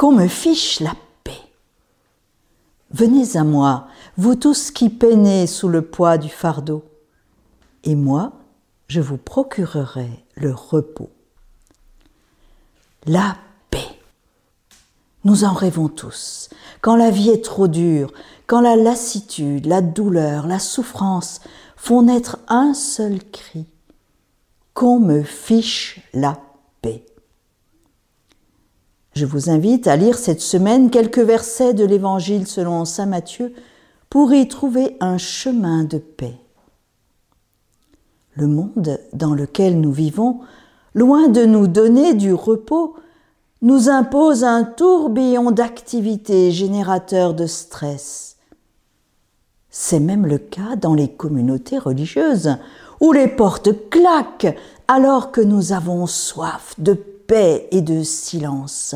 qu'on me fiche la paix. Venez à moi, vous tous qui peinez sous le poids du fardeau, et moi, je vous procurerai le repos. La paix. Nous en rêvons tous. Quand la vie est trop dure, quand la lassitude, la douleur, la souffrance font naître un seul cri, qu'on me fiche la paix. Je vous invite à lire cette semaine quelques versets de l'Évangile selon Saint Matthieu pour y trouver un chemin de paix. Le monde dans lequel nous vivons, loin de nous donner du repos, nous impose un tourbillon d'activités générateurs de stress. C'est même le cas dans les communautés religieuses, où les portes claquent alors que nous avons soif de et de silence,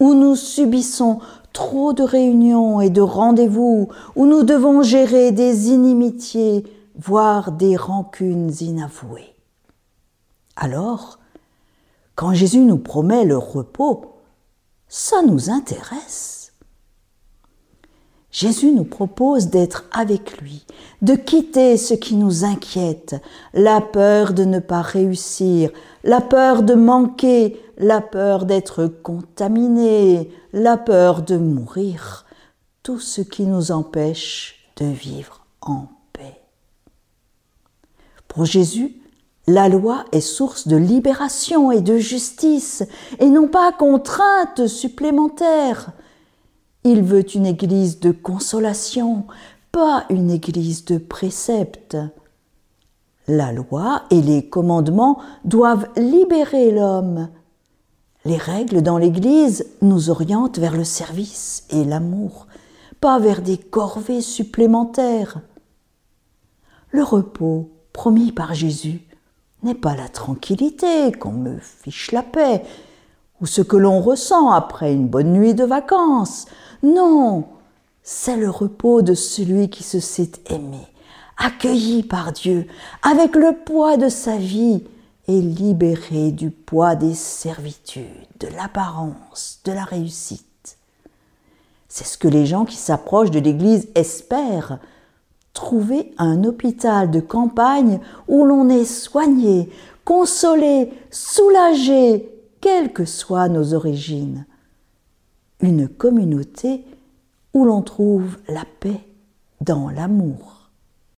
où nous subissons trop de réunions et de rendez-vous, où nous devons gérer des inimitiés, voire des rancunes inavouées. Alors, quand Jésus nous promet le repos, ça nous intéresse. Jésus nous propose d'être avec lui, de quitter ce qui nous inquiète, la peur de ne pas réussir, la peur de manquer, la peur d'être contaminé, la peur de mourir, tout ce qui nous empêche de vivre en paix. Pour Jésus, la loi est source de libération et de justice, et non pas contrainte supplémentaire. Il veut une église de consolation, pas une église de préceptes. La loi et les commandements doivent libérer l'homme. Les règles dans l'Église nous orientent vers le service et l'amour, pas vers des corvées supplémentaires. Le repos promis par Jésus n'est pas la tranquillité qu'on me fiche la paix, ou ce que l'on ressent après une bonne nuit de vacances. Non, c'est le repos de celui qui se sait aimé, accueilli par Dieu, avec le poids de sa vie, et libéré du poids des servitudes, de l'apparence, de la réussite. C'est ce que les gens qui s'approchent de l'Église espèrent, trouver un hôpital de campagne où l'on est soigné, consolé, soulagé, quelles que soient nos origines. Une communauté où l'on trouve la paix dans l'amour.